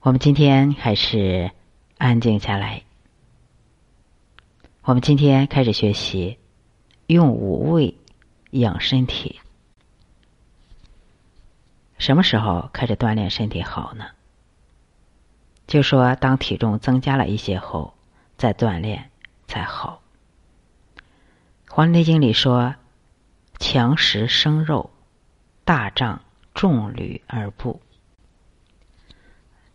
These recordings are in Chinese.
我们今天还是安静下来。我们今天开始学习用五味养身体。什么时候开始锻炼身体好呢？就说当体重增加了一些后，再锻炼才好。《黄帝内经》里说：“强食生肉，大胀重履而步。”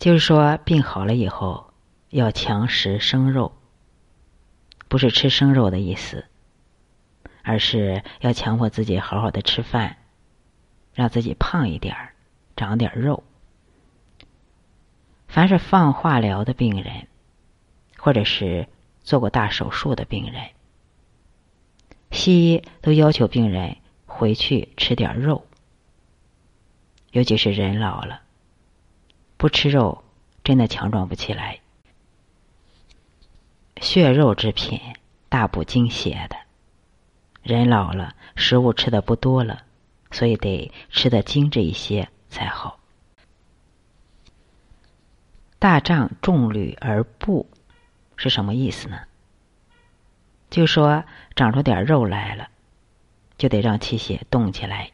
就是说，病好了以后要强食生肉，不是吃生肉的意思，而是要强迫自己好好的吃饭，让自己胖一点儿，长点肉。凡是放化疗的病人，或者是做过大手术的病人，西医都要求病人回去吃点肉，尤其是人老了，不吃肉真的强壮不起来。血肉之品，大补精血的。人老了，食物吃的不多了，所以得吃的精致一些才好。大胀重履而步，是什么意思呢？就说长出点肉来了，就得让气血动起来。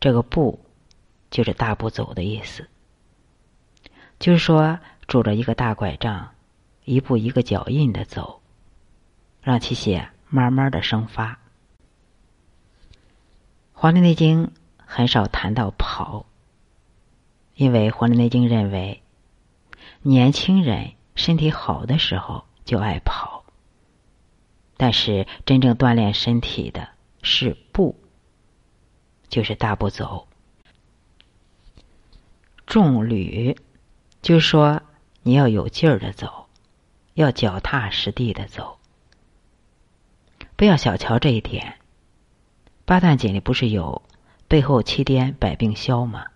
这个步就是大步走的意思，就是说拄着一个大拐杖，一步一个脚印的走，让气血慢慢的生发。《黄帝内经》很少谈到跑。因为《黄帝内经》认为，年轻人身体好的时候就爱跑，但是真正锻炼身体的是步，就是大步走。重履，就说你要有劲儿的走，要脚踏实地的走，不要小瞧这一点。八段锦里不是有“背后七颠百病消”吗？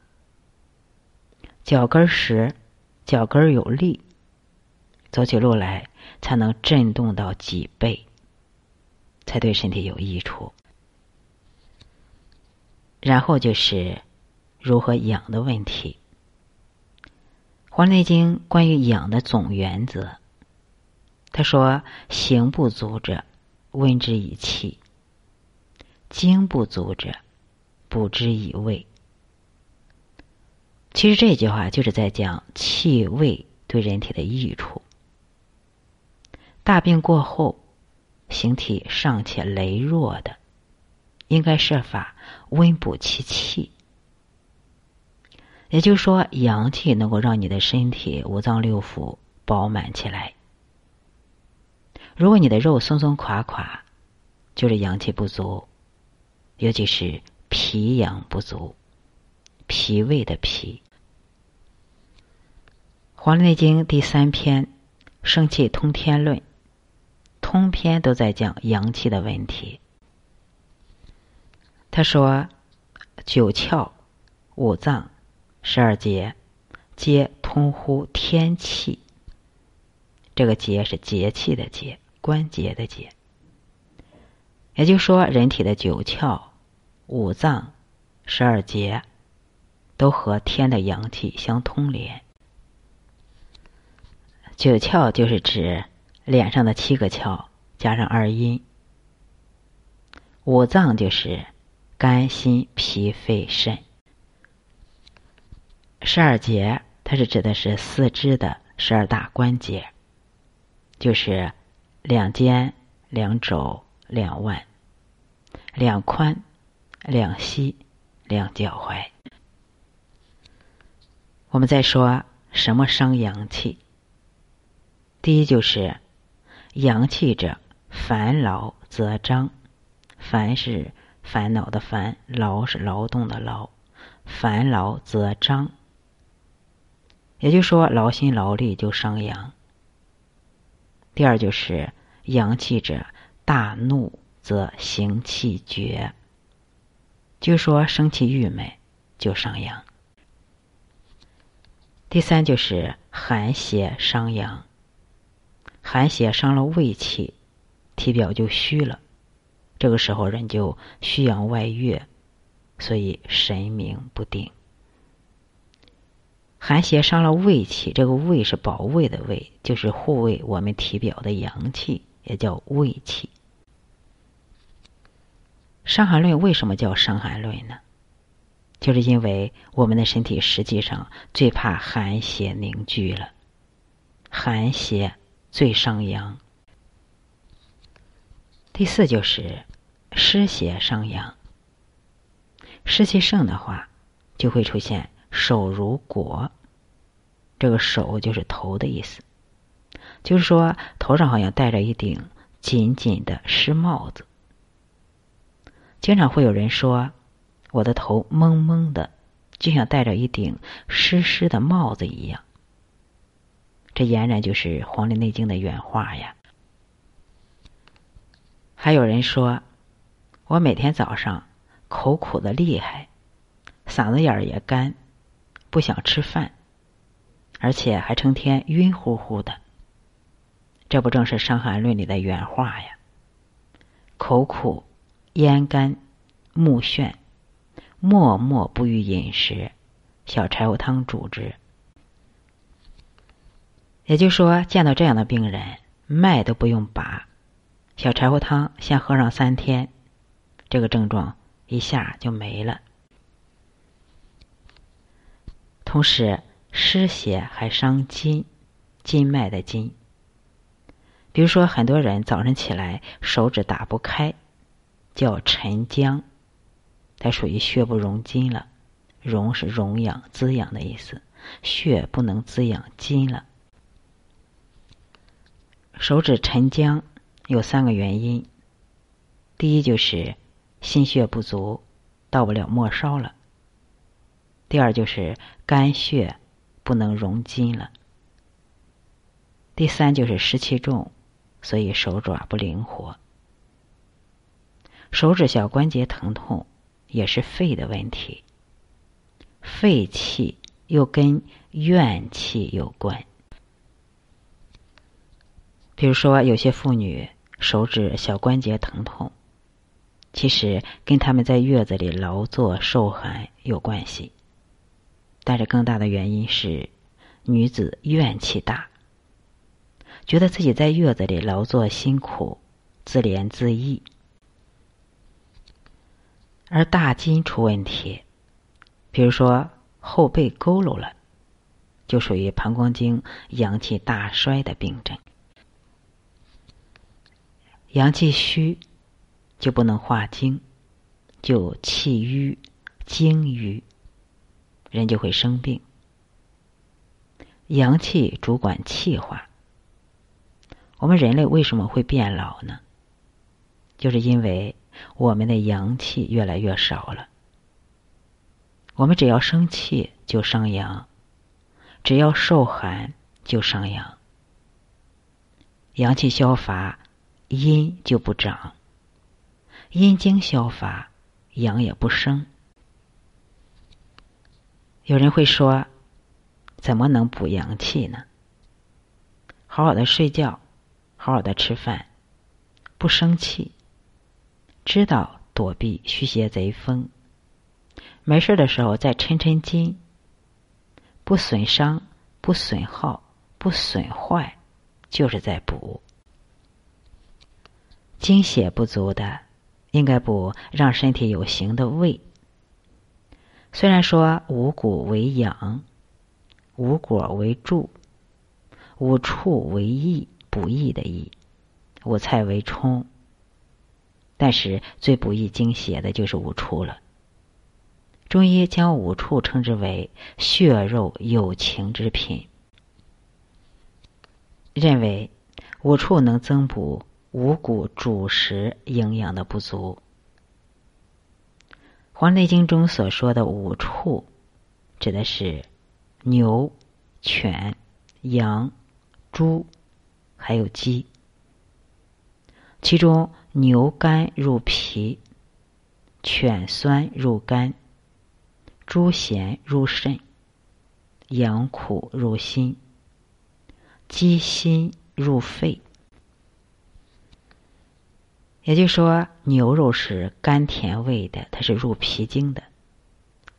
脚跟实，脚跟有力，走起路来才能震动到脊背，才对身体有益处。然后就是如何养的问题。《黄帝内经》关于养的总原则，他说：“形不足者，温之以气；精不足者，补之以味。”其实这句话就是在讲气味对人体的益处。大病过后，形体尚且羸弱的，应该设法温补其气。也就是说，阳气能够让你的身体五脏六腑饱满起来。如果你的肉松松垮垮，就是阳气不足，尤其是脾阳不足。脾胃的脾，《黄帝内经》第三篇《生气通天论》，通篇都在讲阳气的问题。他说：“九窍、五脏、十二节，皆通乎天气。这个节是节气的节，关节的节。也就是说，人体的九窍、五脏、十二节。”都和天的阳气相通连。九窍就是指脸上的七个窍加上二阴。五脏就是肝、心、脾、肺、肾。十二节，它是指的是四肢的十二大关节，就是两肩、两肘、两腕、两髋、两膝、两脚踝。我们再说什么伤阳气？第一就是阳气者，烦劳则张。烦是烦恼的烦，劳是劳动的劳。烦劳则张，也就是说劳心劳力就伤阳。第二就是阳气者，大怒则行气绝。就说生气郁闷就伤阳。第三就是寒邪伤阳，寒邪伤了胃气，体表就虚了，这个时候人就虚阳外越，所以神明不定。寒邪伤了胃气，这个胃是保卫的胃，就是护卫我们体表的阳气，也叫胃气。《伤寒论》为什么叫《伤寒论》呢？就是因为我们的身体实际上最怕寒邪凝聚了，寒邪最伤阳。第四就是湿邪伤阳，湿气盛的话，就会出现手如裹。这个手就是头的意思，就是说头上好像戴着一顶紧紧的湿帽子。经常会有人说，我的头蒙蒙的，就像戴着一顶湿湿的帽子一样。这俨然就是《黄帝内经》的原话呀。还有人说，我每天早上口苦的厉害，嗓子眼儿也干，不想吃饭，而且还成天晕乎乎的。这不正是《伤寒论》里的原话呀？口苦、咽干、目眩，默默不欲饮食，小柴胡汤主之。也就是说，见到这样的病人，脉都不用拔。小柴胡汤先喝上三天，这个症状一下就没了。同时，湿邪还伤筋，筋脉的筋。比如说，很多人早晨起来手指打不开，叫沉僵，它属于血不容筋了。容是容养、滋养的意思，血不能滋养筋了，手指沉僵。有三个原因，第一就是心血不足，到不了末梢了；第二就是肝血不能容筋了；第三就是湿气重，所以手爪不灵活。手指小关节疼痛也是肺的问题，肺气又跟怨气有关。比如说，有些妇女手指小关节疼痛，其实跟他们在月子里劳作受寒有关系。但是更大的原因是，女子怨气大，觉得自己在月子里劳作辛苦，自怜自艾，而大筋出问题，比如说后背佝偻了，就属于膀胱经阳气大衰的病症。阳气虚，就不能化精，就气瘀、精瘀，人就会生病。阳气主管气化，我们人类为什么会变老呢？就是因为我们的阳气越来越少了。我们只要生气就伤阳，只要受寒就伤阳，阳气消乏。阴就不长，阴经消乏，阳也不生。有人会说，怎么能补阳气呢？好好的睡觉，好好的吃饭，不生气，知道躲避虚邪贼风，没事的时候再抻抻筋，不损伤，不损耗，不损坏，就是在补。精血不足的，应该补让身体有形的胃。虽然说五谷为养，五果为助，五畜为益，补益的益，五菜为充，但是最不益精血的就是五畜了。中医将五畜称之为血肉有情之品，认为五畜能增补。五谷主食营养的不足，《黄帝内经》中所说的五畜，指的是牛、犬、羊、猪，还有鸡。其中，牛肝入脾，犬酸入肝，猪咸入肾，羊苦入心，鸡辛入肺。也就是说，牛肉是甘甜味的，它是入脾经的；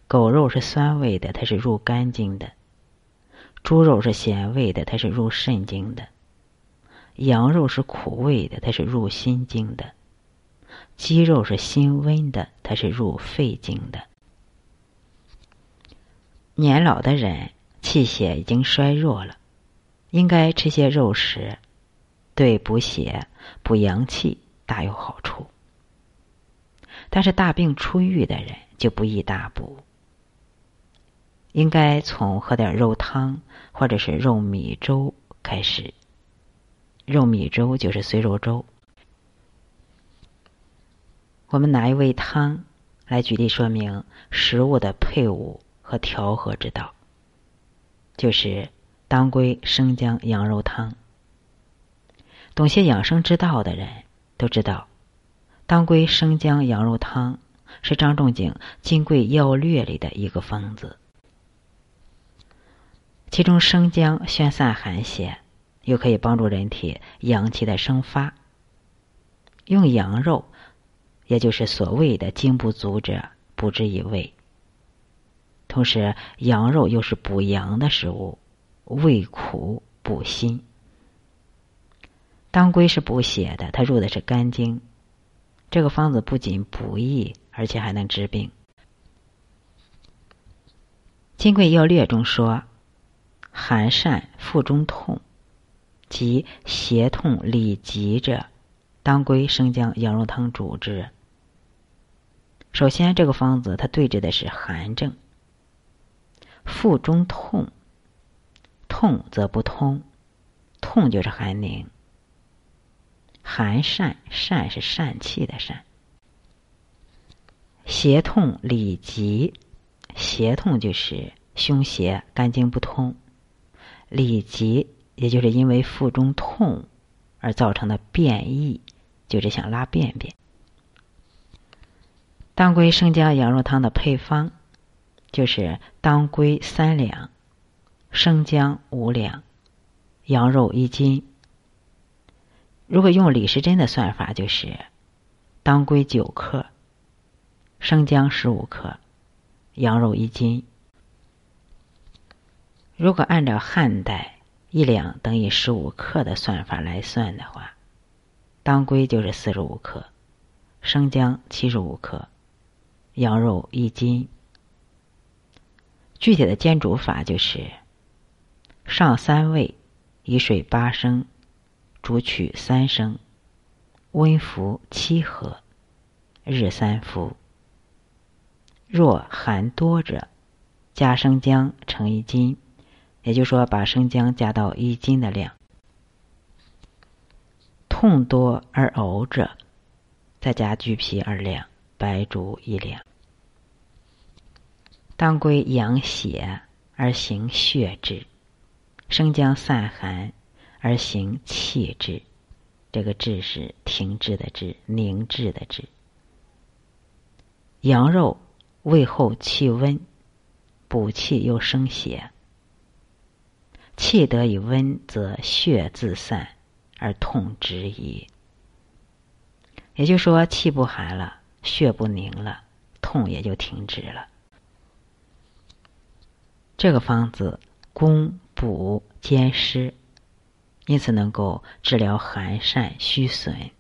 狗肉是酸味的，它是入肝经的；猪肉是咸味的，它是入肾经的；羊肉是苦味的，它是入心经的；鸡肉是辛温的，它是入肺经的。年老的人气血已经衰弱了，应该吃些肉食，对补血、补阳气大有好处。但是大病初愈的人就不宜大补。应该从喝点肉汤或者是肉米粥开始。肉米粥就是碎肉粥。我们拿一味汤来举例说明食物的配伍和调和之道，就是当归生姜羊肉汤。懂些养生之道的人都知道，当归生姜羊肉汤是张仲景《金匮要略》里的一个方子。其中生姜宣散寒邪，又可以帮助人体阳气的生发。用羊肉，也就是所谓的精不足者，补之以胃。同时，羊肉又是补阳的食物，味苦补心。当归是补血的，它入的是肝经。这个方子不仅补益，而且还能治病。《金匮要略》中说。寒疝腹中痛，及胁痛里急者，当归生姜羊肉汤主之。首先，这个方子它对治的是寒症。腹中痛，痛则不通，痛就是寒凝。寒疝，疝是疝气的疝。胁痛里急，胁痛就是胸胁、肝经不通。里急，也就是因为腹中痛而造成的便意，就是想拉便便。当归生姜羊肉汤的配方就是当归三两，生姜五两，羊肉一斤。如果用李时珍的算法，就是当归九克，生姜十五克，羊肉一斤。如果按照汉代一两等于十五克的算法来算的话，当归就是四十五克，生姜七十五克，羊肉一斤。具体的煎煮法就是：上三味，以水八升，煮取三升，温服七合，日三服。若寒多者，加生姜成一斤。也就是说，把生姜加到一斤的量。痛多而呕者，再加橘皮二两，白术一两。当归养血而行血滞，生姜散寒而行气滞。这个滞是停滞的滞，凝滞的滞。羊肉味厚气温，补气又生血。气得以温，则血自散而痛止矣。也就是说，气不寒了，血不凝了，痛也就停止了。这个方子攻补兼施，因此能够治疗寒疝虚损。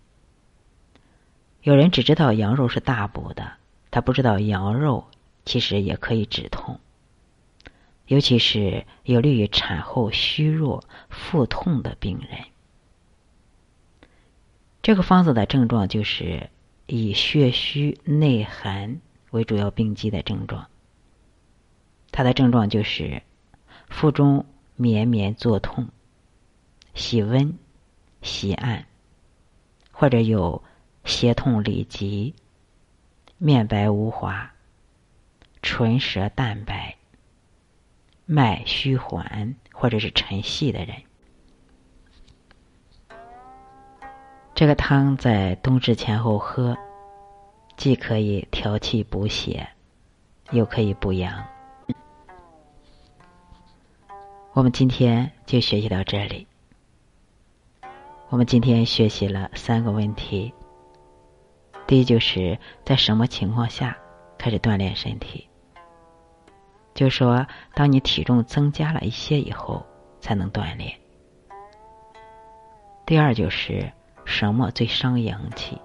有人只知道羊肉是大补的，他不知道羊肉其实也可以止痛。尤其是有利于产后虚弱、腹痛的病人。这个方子的症状就是以血虚内寒为主要病机的症状。它的症状就是腹中绵绵作痛、喜温、喜暗，或者有胁痛里急、面白无华、唇舌淡白。脉虚缓或者是沉细的人，这个汤在冬至前后喝，既可以调气补血，又可以补阳。我们今天就学习到这里。我们今天学习了三个问题：第一，就是在什么情况下开始锻炼身体？就说当你体重增加了一些以后，才能锻炼。第二就是什么最伤阳气？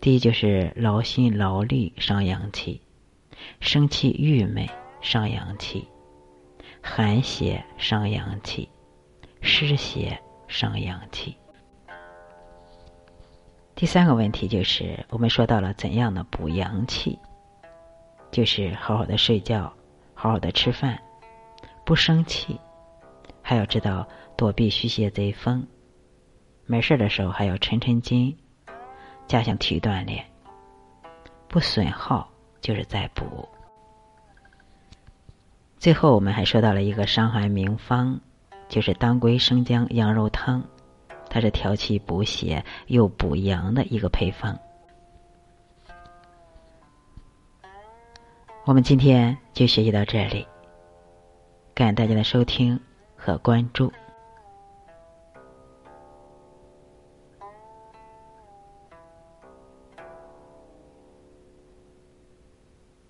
第一就是劳心劳力伤阳气，生气郁闷伤阳气，寒邪伤阳气，湿邪伤阳气。第三个问题就是我们说到了怎样的补阳气，就是好好的睡觉，好好的吃饭，不生气，还要知道躲避虚邪贼风。没事的时候还要抻抻筋，加强体育锻炼，不损耗就是在补。最后我们还说到了一个伤寒名方，就是当归生姜羊肉汤，它是调气补血又补阳的一个配方。我们今天就学习到这里，感谢大家的收听和关注。